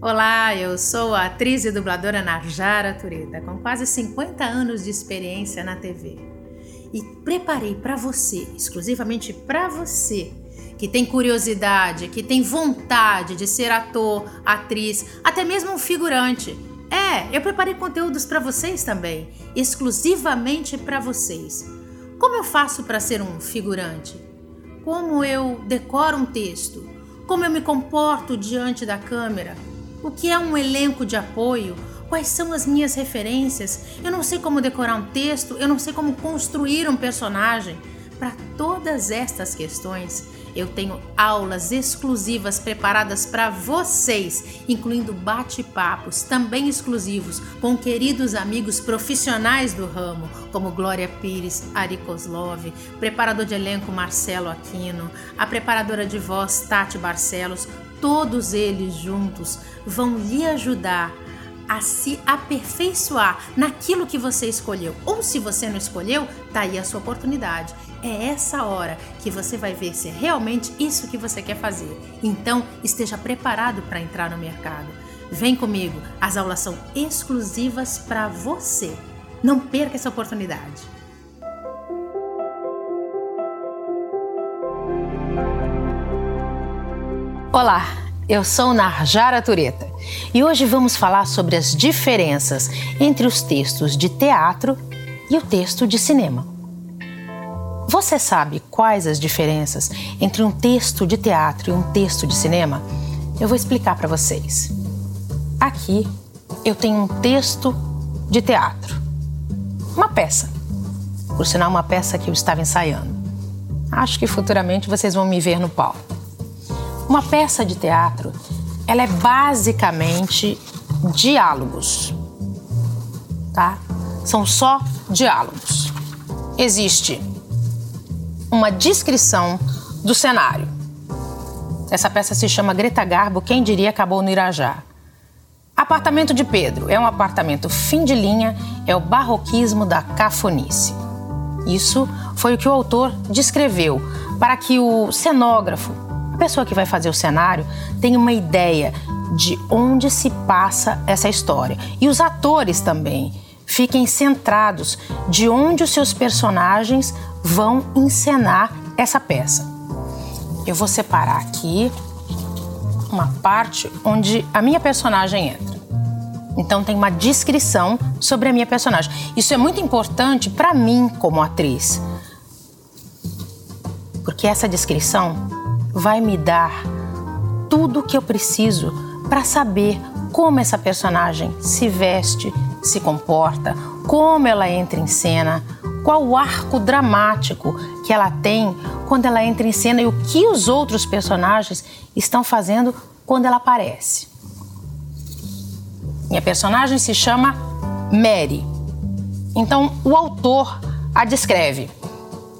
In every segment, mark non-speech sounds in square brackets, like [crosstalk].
Olá, eu sou a atriz e dubladora Narjara Tureta, com quase 50 anos de experiência na TV. E preparei para você, exclusivamente para você, que tem curiosidade, que tem vontade de ser ator, atriz, até mesmo um figurante. É, eu preparei conteúdos para vocês também, exclusivamente para vocês. Como eu faço para ser um figurante? Como eu decoro um texto? Como eu me comporto diante da câmera? O que é um elenco de apoio? Quais são as minhas referências? Eu não sei como decorar um texto, eu não sei como construir um personagem. Para todas estas questões, eu tenho aulas exclusivas preparadas para vocês, incluindo bate-papos também exclusivos com queridos amigos profissionais do ramo, como Glória Pires, Ari Kozlov, preparador de elenco Marcelo Aquino, a preparadora de voz Tati Barcelos, todos eles juntos vão lhe ajudar a se aperfeiçoar naquilo que você escolheu. Ou se você não escolheu, tá aí a sua oportunidade. É essa hora que você vai ver se é realmente isso que você quer fazer. Então, esteja preparado para entrar no mercado. Vem comigo, as aulas são exclusivas para você. Não perca essa oportunidade. Olá, eu sou Narjara Tureta e hoje vamos falar sobre as diferenças entre os textos de teatro e o texto de cinema. Você sabe quais as diferenças entre um texto de teatro e um texto de cinema? Eu vou explicar para vocês. Aqui eu tenho um texto de teatro, uma peça, por sinal, uma peça que eu estava ensaiando. Acho que futuramente vocês vão me ver no palco. Uma peça de teatro, ela é basicamente diálogos, tá? São só diálogos. Existe uma descrição do cenário. Essa peça se chama Greta Garbo, quem diria acabou no Irajá. Apartamento de Pedro é um apartamento fim de linha, é o barroquismo da cafonice. Isso foi o que o autor descreveu para que o cenógrafo a pessoa que vai fazer o cenário tem uma ideia de onde se passa essa história. E os atores também fiquem centrados de onde os seus personagens vão encenar essa peça. Eu vou separar aqui uma parte onde a minha personagem entra. Então tem uma descrição sobre a minha personagem. Isso é muito importante para mim como atriz. Porque essa descrição vai me dar tudo o que eu preciso para saber como essa personagem se veste, se comporta, como ela entra em cena, qual o arco dramático que ela tem quando ela entra em cena e o que os outros personagens estão fazendo quando ela aparece. Minha personagem se chama Mary. Então, o autor a descreve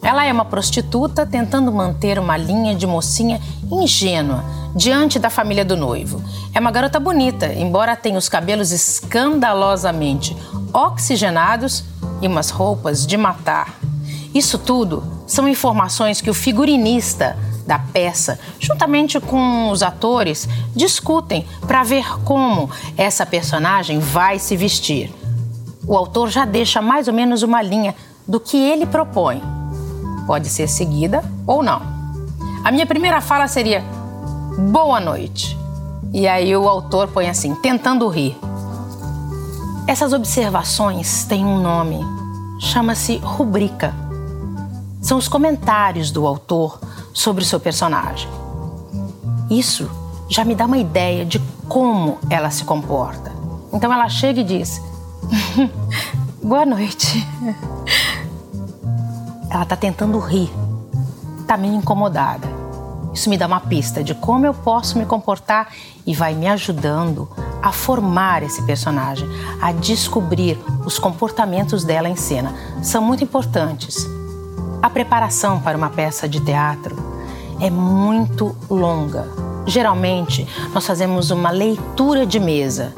ela é uma prostituta tentando manter uma linha de mocinha ingênua diante da família do noivo. É uma garota bonita, embora tenha os cabelos escandalosamente oxigenados e umas roupas de matar. Isso tudo são informações que o figurinista da peça, juntamente com os atores, discutem para ver como essa personagem vai se vestir. O autor já deixa mais ou menos uma linha do que ele propõe pode ser seguida ou não. A minha primeira fala seria boa noite. E aí o autor põe assim, tentando rir. Essas observações têm um nome, chama-se rubrica. São os comentários do autor sobre o seu personagem. Isso já me dá uma ideia de como ela se comporta. Então ela chega e diz: [laughs] Boa noite. Ela está tentando rir, está meio incomodada. Isso me dá uma pista de como eu posso me comportar e vai me ajudando a formar esse personagem, a descobrir os comportamentos dela em cena. São muito importantes. A preparação para uma peça de teatro é muito longa. Geralmente, nós fazemos uma leitura de mesa.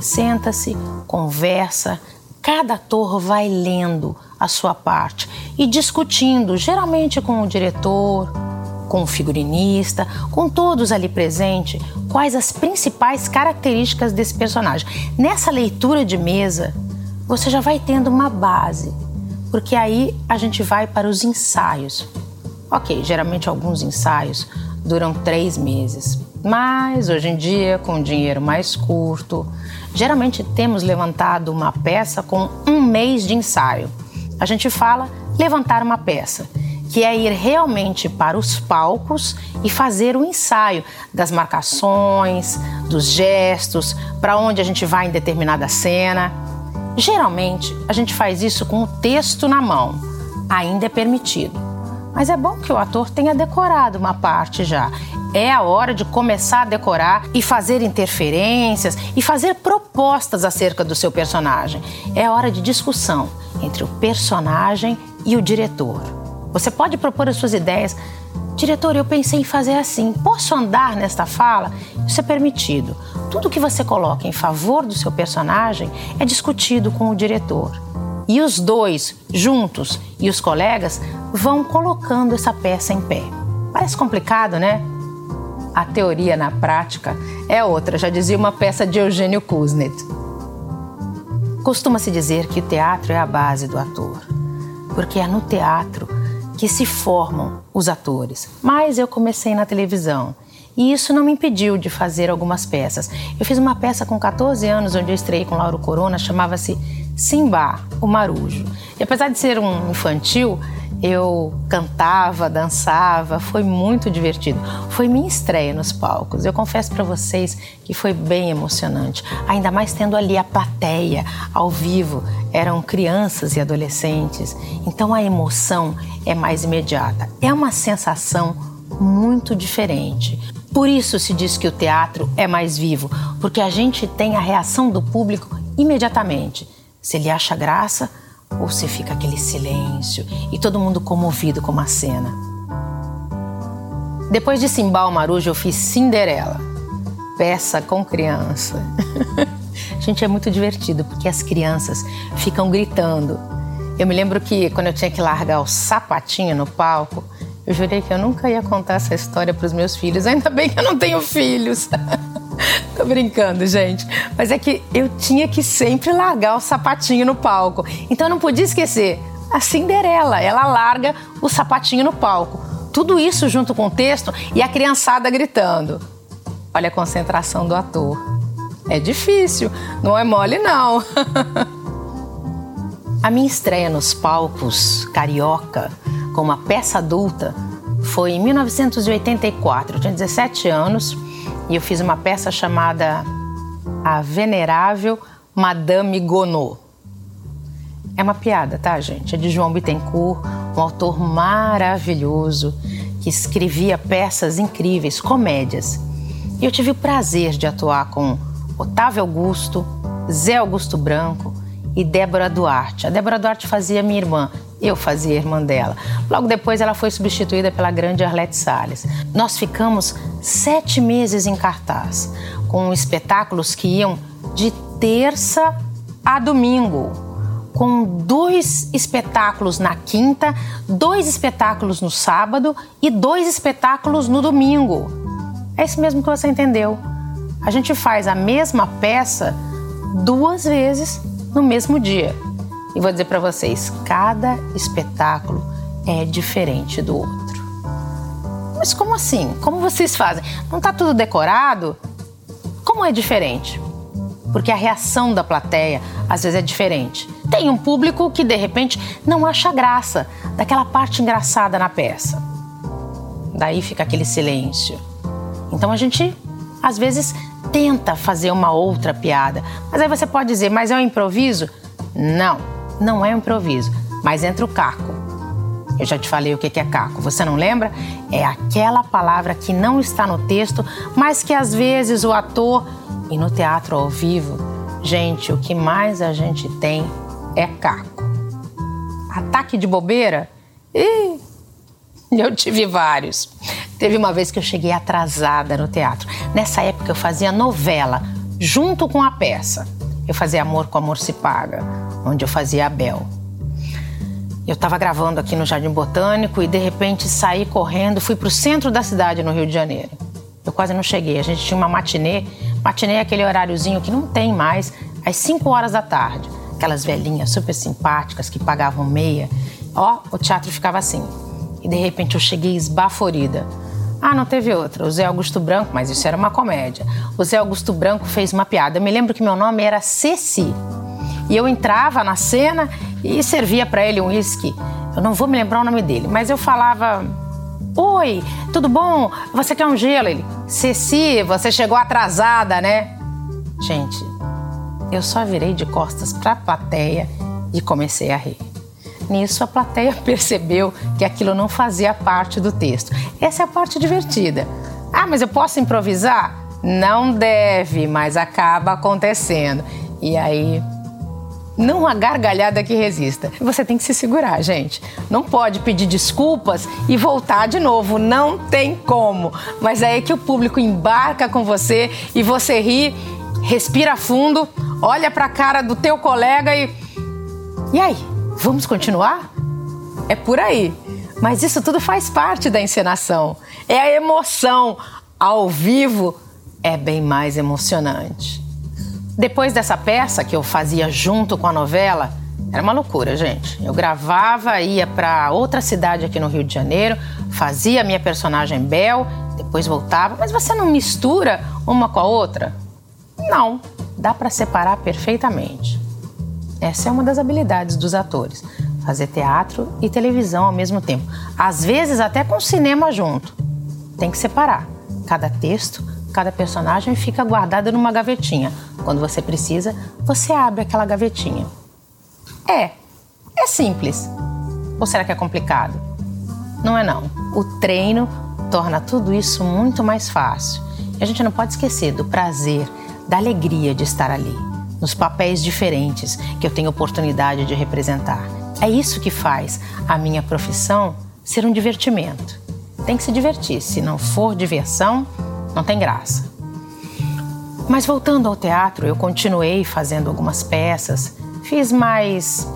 Senta-se, conversa, cada ator vai lendo a sua parte e discutindo, geralmente com o diretor, com o figurinista, com todos ali presentes, quais as principais características desse personagem. Nessa leitura de mesa, você já vai tendo uma base, porque aí a gente vai para os ensaios. Ok, geralmente alguns ensaios duram três meses, mas hoje em dia, com dinheiro mais curto, geralmente temos levantado uma peça com um mês de ensaio. A gente fala levantar uma peça que é ir realmente para os palcos e fazer o ensaio das marcações, dos gestos, para onde a gente vai em determinada cena. Geralmente, a gente faz isso com o texto na mão, ainda é permitido. Mas é bom que o ator tenha decorado uma parte já. É a hora de começar a decorar e fazer interferências e fazer propostas acerca do seu personagem. É hora de discussão entre o personagem e o diretor. Você pode propor as suas ideias. Diretor, eu pensei em fazer assim. Posso andar nesta fala? Isso é permitido. Tudo que você coloca em favor do seu personagem é discutido com o diretor. E os dois, juntos, e os colegas vão colocando essa peça em pé. Parece complicado, né? A teoria na prática é outra, já dizia uma peça de Eugênio Kuznet. Costuma-se dizer que o teatro é a base do ator, porque é no teatro que se formam os atores. Mas eu comecei na televisão. E isso não me impediu de fazer algumas peças. Eu fiz uma peça com 14 anos, onde eu estreiei com Lauro Corona, chamava-se Simba, o Marujo. E apesar de ser um infantil, eu cantava, dançava, foi muito divertido. Foi minha estreia nos palcos. Eu confesso para vocês que foi bem emocionante, ainda mais tendo ali a plateia ao vivo. Eram crianças e adolescentes, então a emoção é mais imediata. É uma sensação muito diferente. Por isso se diz que o teatro é mais vivo, porque a gente tem a reação do público imediatamente. Se ele acha graça, ou se fica aquele silêncio e todo mundo comovido com uma cena. Depois de Simbal Marujo, eu fiz Cinderela, peça com criança. [laughs] Gente, é muito divertido porque as crianças ficam gritando. Eu me lembro que quando eu tinha que largar o sapatinho no palco, eu jurei que eu nunca ia contar essa história para os meus filhos. Ainda bem que eu não tenho filhos. [laughs] [laughs] Tô brincando, gente. Mas é que eu tinha que sempre largar o sapatinho no palco. Então eu não podia esquecer. A Cinderela, ela larga o sapatinho no palco. Tudo isso junto com o texto e a criançada gritando. Olha a concentração do ator. É difícil, não é mole não. [laughs] a minha estreia nos palcos carioca com uma peça adulta foi em 1984. Eu tinha 17 anos e eu fiz uma peça chamada A Venerável Madame Gonod. É uma piada, tá, gente? É de João Bittencourt, um autor maravilhoso que escrevia peças incríveis, comédias. E eu tive o prazer de atuar com Otávio Augusto, Zé Augusto Branco e Débora Duarte. A Débora Duarte fazia minha irmã eu fazia irmã dela. Logo depois, ela foi substituída pela grande Arlete Salles. Nós ficamos sete meses em cartaz, com espetáculos que iam de terça a domingo, com dois espetáculos na quinta, dois espetáculos no sábado e dois espetáculos no domingo. É isso mesmo que você entendeu. A gente faz a mesma peça duas vezes no mesmo dia. E vou dizer para vocês, cada espetáculo é diferente do outro. Mas como assim? Como vocês fazem? Não está tudo decorado? Como é diferente? Porque a reação da plateia às vezes é diferente. Tem um público que de repente não acha graça daquela parte engraçada na peça. Daí fica aquele silêncio. Então a gente às vezes tenta fazer uma outra piada. Mas aí você pode dizer, mas é um improviso? Não não é improviso, mas entra o caco. Eu já te falei o que é caco, você não lembra? É aquela palavra que não está no texto, mas que às vezes o ator, e no teatro ao vivo, gente, o que mais a gente tem é caco. Ataque de bobeira? Ih, eu tive vários. Teve uma vez que eu cheguei atrasada no teatro. Nessa época eu fazia novela junto com a peça. Eu fazia Amor com Amor se Paga, onde eu fazia a Bel. Eu estava gravando aqui no Jardim Botânico e de repente saí correndo, fui para o centro da cidade, no Rio de Janeiro. Eu quase não cheguei. A gente tinha uma matinê. Matinê é aquele horáriozinho que não tem mais, às 5 horas da tarde. Aquelas velhinhas super simpáticas que pagavam meia. Ó, o teatro ficava assim. E de repente eu cheguei esbaforida. Ah, não teve outra. O Zé Augusto Branco, mas isso era uma comédia. O Zé Augusto Branco fez uma piada. Eu me lembro que meu nome era Ceci. E eu entrava na cena e servia para ele um uísque. Eu não vou me lembrar o nome dele, mas eu falava: Oi, tudo bom? Você quer um gelo? Ele: Ceci, você chegou atrasada, né? Gente, eu só virei de costas para a plateia e comecei a rir. Nisso, a plateia [laughs] percebeu que aquilo não fazia parte do texto. Essa é a parte divertida. Ah, mas eu posso improvisar? Não deve, mas acaba acontecendo. E aí não há gargalhada que resista. Você tem que se segurar, gente. Não pode pedir desculpas e voltar de novo. Não tem como. Mas é aí que o público embarca com você e você ri, respira fundo, olha para a cara do teu colega e. E aí? Vamos continuar? É por aí. Mas isso tudo faz parte da encenação. É a emoção. Ao vivo é bem mais emocionante. Depois dessa peça que eu fazia junto com a novela, era uma loucura, gente. Eu gravava, ia para outra cidade aqui no Rio de Janeiro, fazia a minha personagem Bel, depois voltava. Mas você não mistura uma com a outra? Não, dá para separar perfeitamente. Essa é uma das habilidades dos atores, fazer teatro e televisão ao mesmo tempo. Às vezes até com cinema junto. Tem que separar. Cada texto Cada personagem fica guardado numa gavetinha. Quando você precisa, você abre aquela gavetinha. É, é simples. Ou será que é complicado? Não é não. O treino torna tudo isso muito mais fácil. E a gente não pode esquecer do prazer, da alegria de estar ali, nos papéis diferentes que eu tenho oportunidade de representar. É isso que faz a minha profissão ser um divertimento. Tem que se divertir. Se não for diversão, não tem graça. Mas voltando ao teatro, eu continuei fazendo algumas peças, fiz mais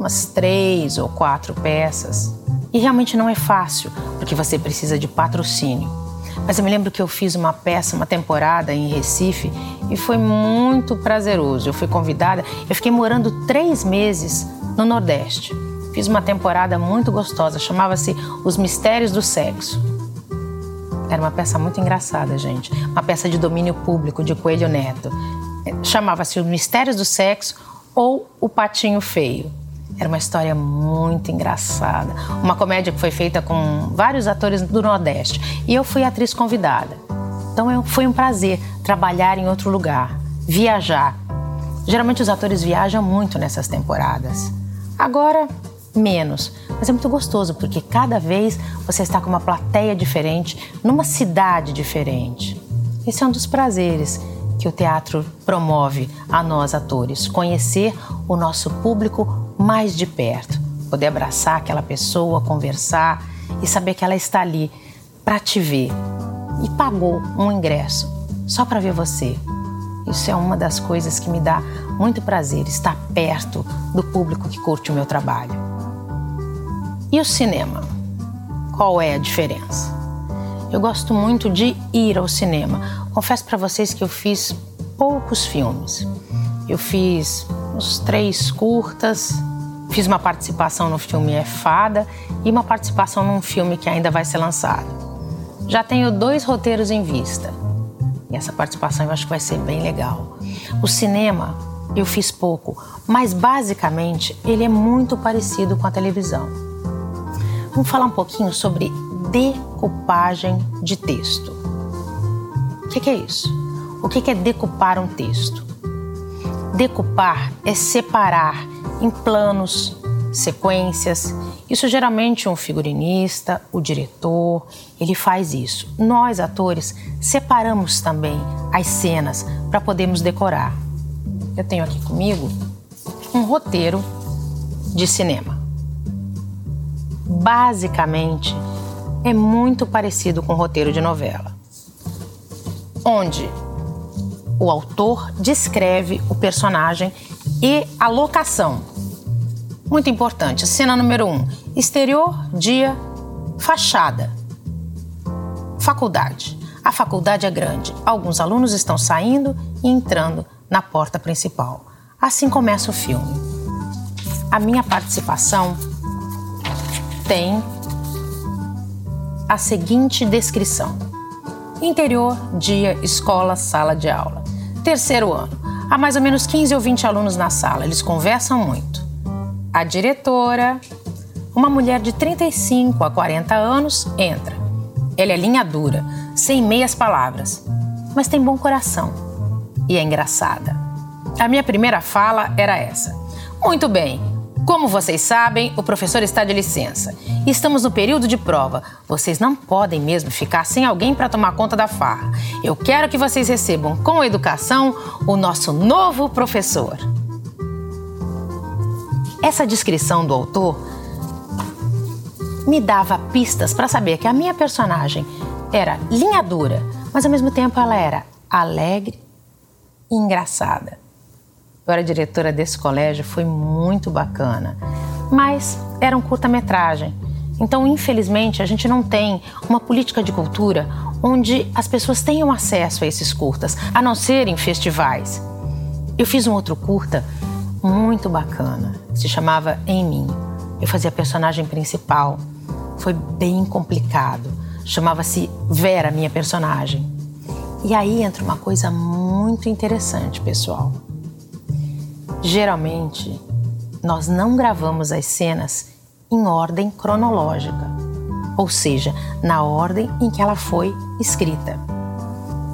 umas três ou quatro peças. E realmente não é fácil, porque você precisa de patrocínio. Mas eu me lembro que eu fiz uma peça, uma temporada em Recife e foi muito prazeroso. Eu fui convidada, eu fiquei morando três meses no Nordeste. Fiz uma temporada muito gostosa, chamava-se Os Mistérios do Sexo. Era uma peça muito engraçada, gente. Uma peça de domínio público de Coelho Neto. Chamava-se Os Mistérios do Sexo ou O Patinho Feio. Era uma história muito engraçada. Uma comédia que foi feita com vários atores do Nordeste. E eu fui atriz convidada. Então foi um prazer trabalhar em outro lugar, viajar. Geralmente os atores viajam muito nessas temporadas. Agora menos. Mas é muito gostoso porque cada vez você está com uma plateia diferente, numa cidade diferente. Esse é um dos prazeres que o teatro promove a nós atores, conhecer o nosso público mais de perto, poder abraçar aquela pessoa, conversar e saber que ela está ali para te ver e pagou um ingresso só para ver você. Isso é uma das coisas que me dá muito prazer, estar perto do público que curte o meu trabalho. E o cinema? Qual é a diferença? Eu gosto muito de ir ao cinema. Confesso para vocês que eu fiz poucos filmes. Eu fiz uns três curtas, fiz uma participação no filme É Fada e uma participação num filme que ainda vai ser lançado. Já tenho dois roteiros em vista. E essa participação eu acho que vai ser bem legal. O cinema eu fiz pouco, mas basicamente ele é muito parecido com a televisão. Vamos falar um pouquinho sobre decupagem de texto. O que, é isso? O que é decupar um texto? Decupar é separar em planos, sequências. Isso geralmente um figurinista, o diretor, ele faz isso. Nós, atores, separamos também as cenas para podermos decorar. Eu tenho aqui comigo um roteiro de cinema basicamente é muito parecido com o roteiro de novela, onde o autor descreve o personagem e a locação. Muito importante. Cena número um: exterior, dia, fachada. Faculdade. A faculdade é grande. Alguns alunos estão saindo e entrando na porta principal. Assim começa o filme. A minha participação tem a seguinte descrição: interior, dia, escola, sala de aula. Terceiro ano. Há mais ou menos 15 ou 20 alunos na sala. Eles conversam muito. A diretora, uma mulher de 35 a 40 anos, entra. Ela é linha dura, sem meias palavras, mas tem bom coração e é engraçada. A minha primeira fala era essa: Muito bem, como vocês sabem, o professor está de licença. Estamos no período de prova. Vocês não podem mesmo ficar sem alguém para tomar conta da farra. Eu quero que vocês recebam com educação o nosso novo professor. Essa descrição do autor me dava pistas para saber que a minha personagem era linha dura, mas ao mesmo tempo ela era alegre e engraçada. Eu era diretora desse colégio, foi muito bacana. Mas era um curta-metragem. Então, infelizmente, a gente não tem uma política de cultura onde as pessoas tenham acesso a esses curtas, a não ser em festivais. Eu fiz um outro curta muito bacana, se chamava Em Mim. Eu fazia a personagem principal. Foi bem complicado. Chamava-se Vera, minha personagem. E aí entra uma coisa muito interessante, pessoal. Geralmente, nós não gravamos as cenas em ordem cronológica, ou seja, na ordem em que ela foi escrita.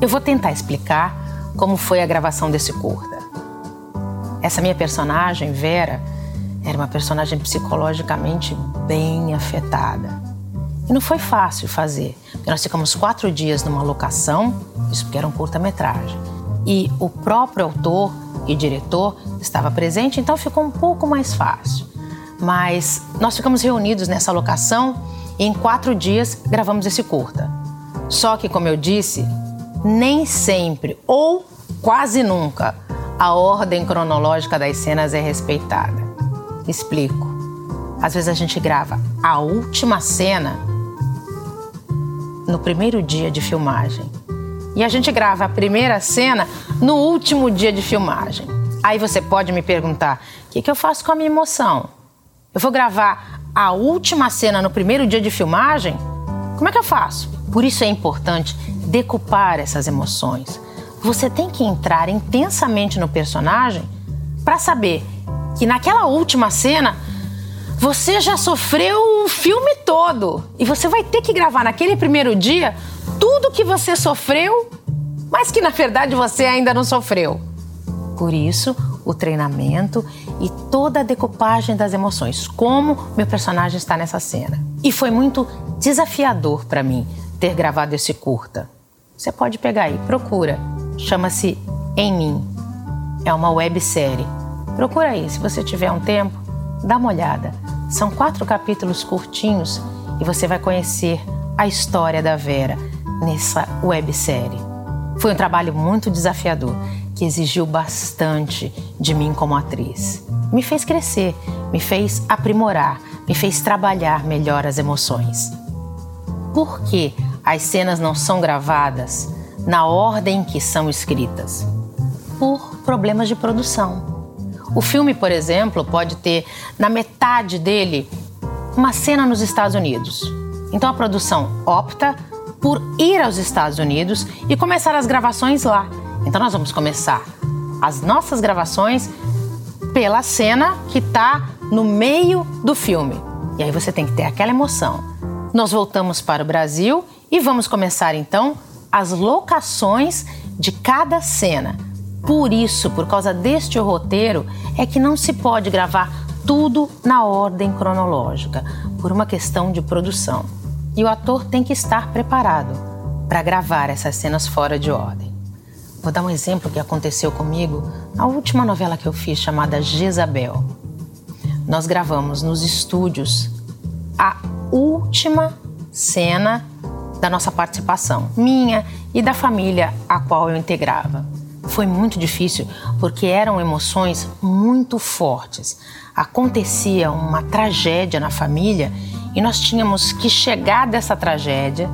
Eu vou tentar explicar como foi a gravação desse curta. Essa minha personagem, Vera, era uma personagem psicologicamente bem afetada. E não foi fácil fazer, porque nós ficamos quatro dias numa locação, isso porque era um curta-metragem. E o próprio autor e diretor estava presente, então ficou um pouco mais fácil. Mas nós ficamos reunidos nessa locação e em quatro dias gravamos esse curta. Só que, como eu disse, nem sempre ou quase nunca a ordem cronológica das cenas é respeitada. Explico. Às vezes a gente grava a última cena no primeiro dia de filmagem e a gente grava a primeira cena no último dia de filmagem. Aí você pode me perguntar: o que, que eu faço com a minha emoção? Eu vou gravar a última cena no primeiro dia de filmagem? Como é que eu faço? Por isso é importante decupar essas emoções. Você tem que entrar intensamente no personagem para saber que naquela última cena você já sofreu o filme todo e você vai ter que gravar naquele primeiro dia tudo que você sofreu, mas que na verdade você ainda não sofreu. Por isso, o treinamento e toda a decupagem das emoções, como meu personagem está nessa cena. E foi muito desafiador para mim ter gravado esse curta. Você pode pegar aí, procura. Chama-se Em Mim. É uma websérie. Procura aí, se você tiver um tempo, dá uma olhada. São quatro capítulos curtinhos e você vai conhecer a história da Vera nessa websérie. Foi um trabalho muito desafiador, que exigiu bastante de mim como atriz. Me fez crescer, me fez aprimorar, me fez trabalhar melhor as emoções. Por que as cenas não são gravadas na ordem que são escritas? Por problemas de produção. O filme, por exemplo, pode ter na metade dele uma cena nos Estados Unidos. Então a produção opta por ir aos Estados Unidos e começar as gravações lá. Então nós vamos começar as nossas gravações pela cena que está no meio do filme. E aí você tem que ter aquela emoção. Nós voltamos para o Brasil e vamos começar então as locações de cada cena. Por isso, por causa deste roteiro, é que não se pode gravar tudo na ordem cronológica, por uma questão de produção e o ator tem que estar preparado para gravar essas cenas fora de ordem. Vou dar um exemplo que aconteceu comigo na última novela que eu fiz chamada Jezabel. Nós gravamos nos estúdios a última cena da nossa participação, minha e da família a qual eu integrava. Foi muito difícil porque eram emoções muito fortes. Acontecia uma tragédia na família e nós tínhamos que chegar dessa tragédia.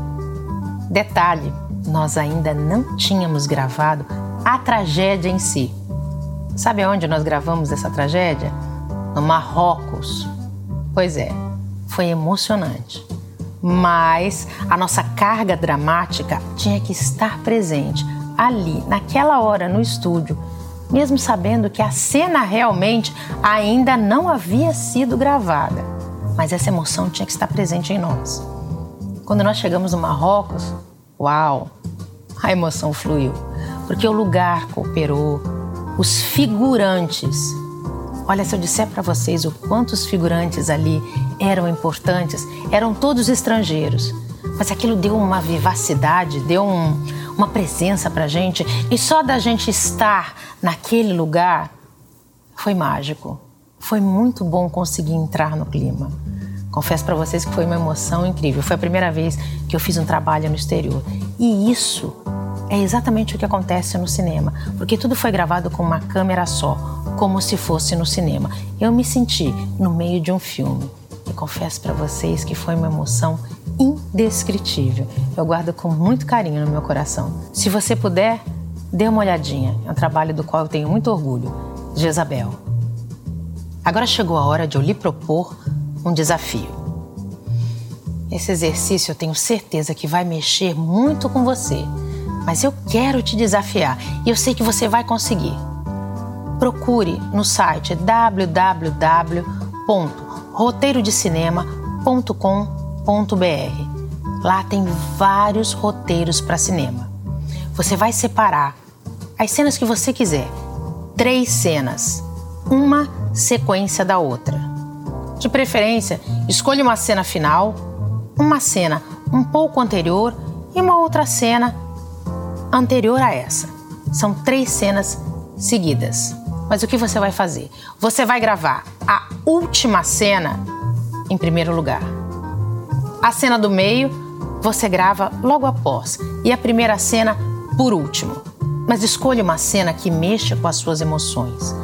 Detalhe, nós ainda não tínhamos gravado a tragédia em si. Sabe onde nós gravamos essa tragédia? No Marrocos. Pois é, foi emocionante. Mas a nossa carga dramática tinha que estar presente ali, naquela hora, no estúdio, mesmo sabendo que a cena realmente ainda não havia sido gravada. Mas essa emoção tinha que estar presente em nós. Quando nós chegamos no Marrocos, uau, a emoção fluiu, porque o lugar cooperou, os figurantes. Olha, se eu disser para vocês o quantos figurantes ali eram importantes, eram todos estrangeiros, mas aquilo deu uma vivacidade, deu um, uma presença para gente e só da gente estar naquele lugar foi mágico. Foi muito bom conseguir entrar no clima. Confesso para vocês que foi uma emoção incrível. Foi a primeira vez que eu fiz um trabalho no exterior. E isso é exatamente o que acontece no cinema, porque tudo foi gravado com uma câmera só, como se fosse no cinema. Eu me senti no meio de um filme. Confesso para vocês que foi uma emoção indescritível. Eu guardo com muito carinho no meu coração. Se você puder, dê uma olhadinha. É um trabalho do qual eu tenho muito orgulho. Jezabel. Agora chegou a hora de eu lhe propor um desafio. Esse exercício eu tenho certeza que vai mexer muito com você, mas eu quero te desafiar e eu sei que você vai conseguir. Procure no site www.roteirodecinema.com.br. Lá tem vários roteiros para cinema. Você vai separar as cenas que você quiser, três cenas, uma sequência da outra. De preferência, escolha uma cena final, uma cena um pouco anterior e uma outra cena anterior a essa. São três cenas seguidas. Mas o que você vai fazer? Você vai gravar a última cena em primeiro lugar. A cena do meio você grava logo após e a primeira cena por último. Mas escolha uma cena que mexa com as suas emoções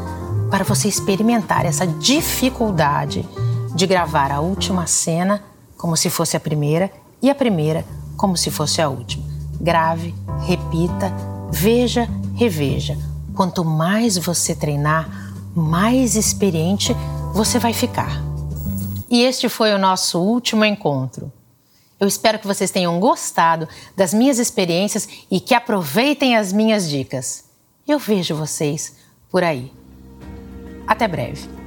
para você experimentar essa dificuldade de gravar a última cena como se fosse a primeira e a primeira como se fosse a última. Grave, repita, veja, reveja. Quanto mais você treinar, mais experiente você vai ficar. E este foi o nosso último encontro. Eu espero que vocês tenham gostado das minhas experiências e que aproveitem as minhas dicas. Eu vejo vocês por aí. Até breve.